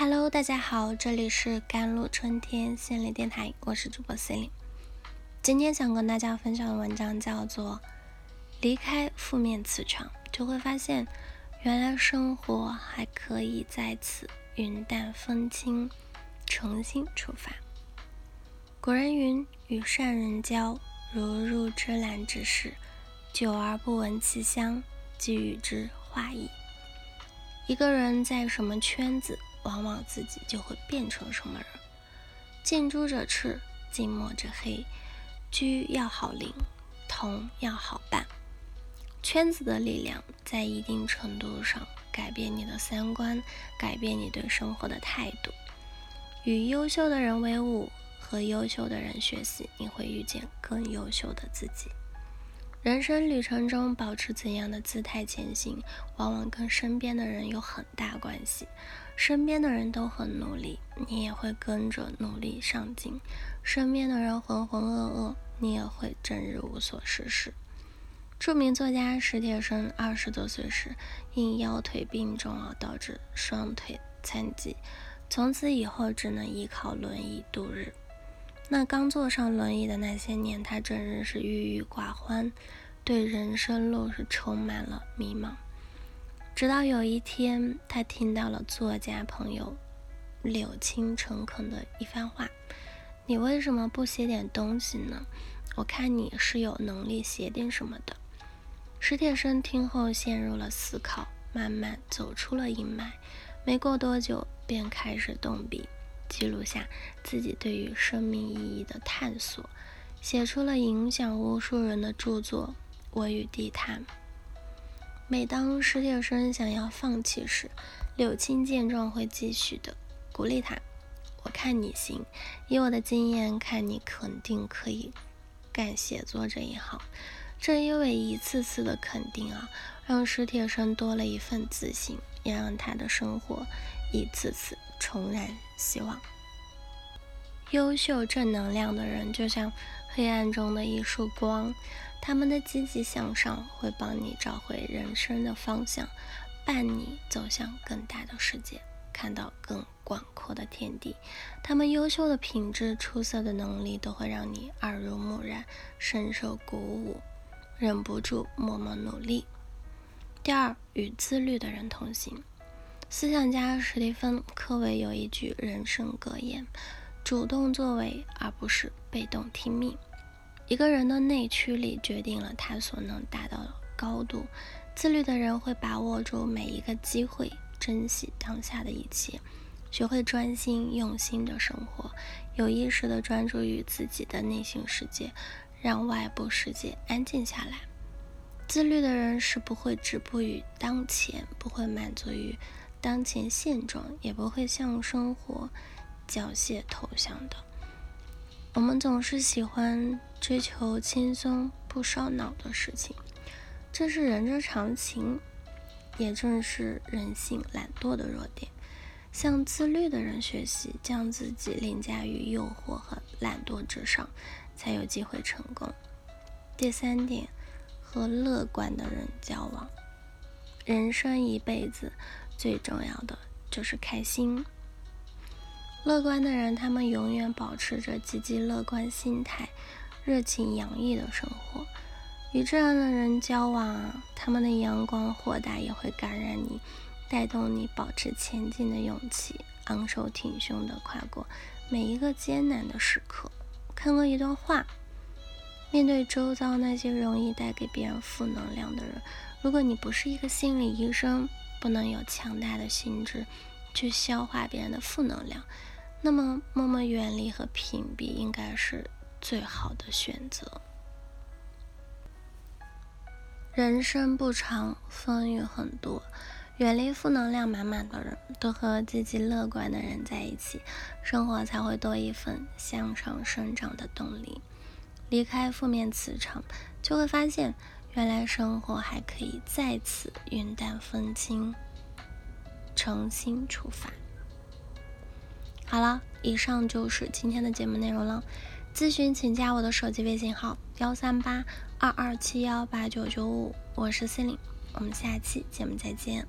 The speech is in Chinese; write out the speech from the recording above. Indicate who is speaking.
Speaker 1: Hello，大家好，这里是甘露春天心理电台，我是主播 c e l i n e 今天想跟大家分享的文章叫做《离开负面磁场》，就会发现原来生活还可以在此云淡风轻，重新出发。古人云：“与善人交，如入芝兰之室，久而不闻其香，即与之化矣。”一个人在什么圈子？往往自己就会变成什么人。近朱者赤，近墨者黑。居要好邻，同要好伴。圈子的力量在一定程度上改变你的三观，改变你对生活的态度。与优秀的人为伍，和优秀的人学习，你会遇见更优秀的自己。人生旅程中，保持怎样的姿态前行，往往跟身边的人有很大关系。身边的人都很努力，你也会跟着努力上进；身边的人浑浑噩噩，你也会整日无所事事。著名作家史铁生二十多岁时因腰腿病重而导致双腿残疾，从此以后只能依靠轮椅度日。那刚坐上轮椅的那些年，他整日是郁郁寡欢，对人生路是充满了迷茫。直到有一天，他听到了作家朋友柳青诚恳的一番话：“你为什么不写点东西呢？我看你是有能力写点什么的。”史铁生听后陷入了思考，慢慢走出了阴霾。没过多久，便开始动笔。记录下自己对于生命意义的探索，写出了影响无数人的著作《我与地坛》。每当史铁生想要放弃时，柳青见状会继续的鼓励他：“我看你行，以我的经验看你肯定可以干写作这一行。”正因为一次次的肯定啊，让史铁生多了一份自信，也让他的生活一次次重燃希望。优秀正能量的人就像黑暗中的一束光，他们的积极向上会帮你找回人生的方向，伴你走向更大的世界，看到更广阔的天地。他们优秀的品质、出色的能力都会让你耳濡目染，深受鼓舞。忍不住默默努力。第二，与自律的人同行。思想家史蒂芬·科维有一句人生格言：“主动作为，而不是被动听命。”一个人的内驱力决定了他所能达到的高度。自律的人会把握住每一个机会，珍惜当下的一切，学会专心用心的生活，有意识的专注于自己的内心世界。让外部世界安静下来。自律的人是不会止步于当前，不会满足于当前现状，也不会向生活缴械投降的。我们总是喜欢追求轻松不烧脑的事情，这是人之常情，也正是人性懒惰的弱点。向自律的人学习，将自己凌驾于诱惑和懒惰之上。才有机会成功。第三点，和乐观的人交往。人生一辈子最重要的就是开心。乐观的人，他们永远保持着积极乐观心态，热情洋溢的生活。与这样的人交往，他们的阳光豁达也会感染你，带动你保持前进的勇气，昂首挺胸的跨过每一个艰难的时刻。看过一段话：面对周遭那些容易带给别人负能量的人，如果你不是一个心理医生，不能有强大的心智去消化别人的负能量，那么默默远离和屏蔽应该是最好的选择。人生不长，风雨很多。远离负能量满满的人，多和积极乐观的人在一起，生活才会多一份向上生长的动力。离开负面磁场，就会发现，原来生活还可以再次云淡风轻，重新出发。好了，以上就是今天的节目内容了。咨询请加我的手机微信号：幺三八二二七幺八九九五，我是 c e l i n e 我们下期节目再见。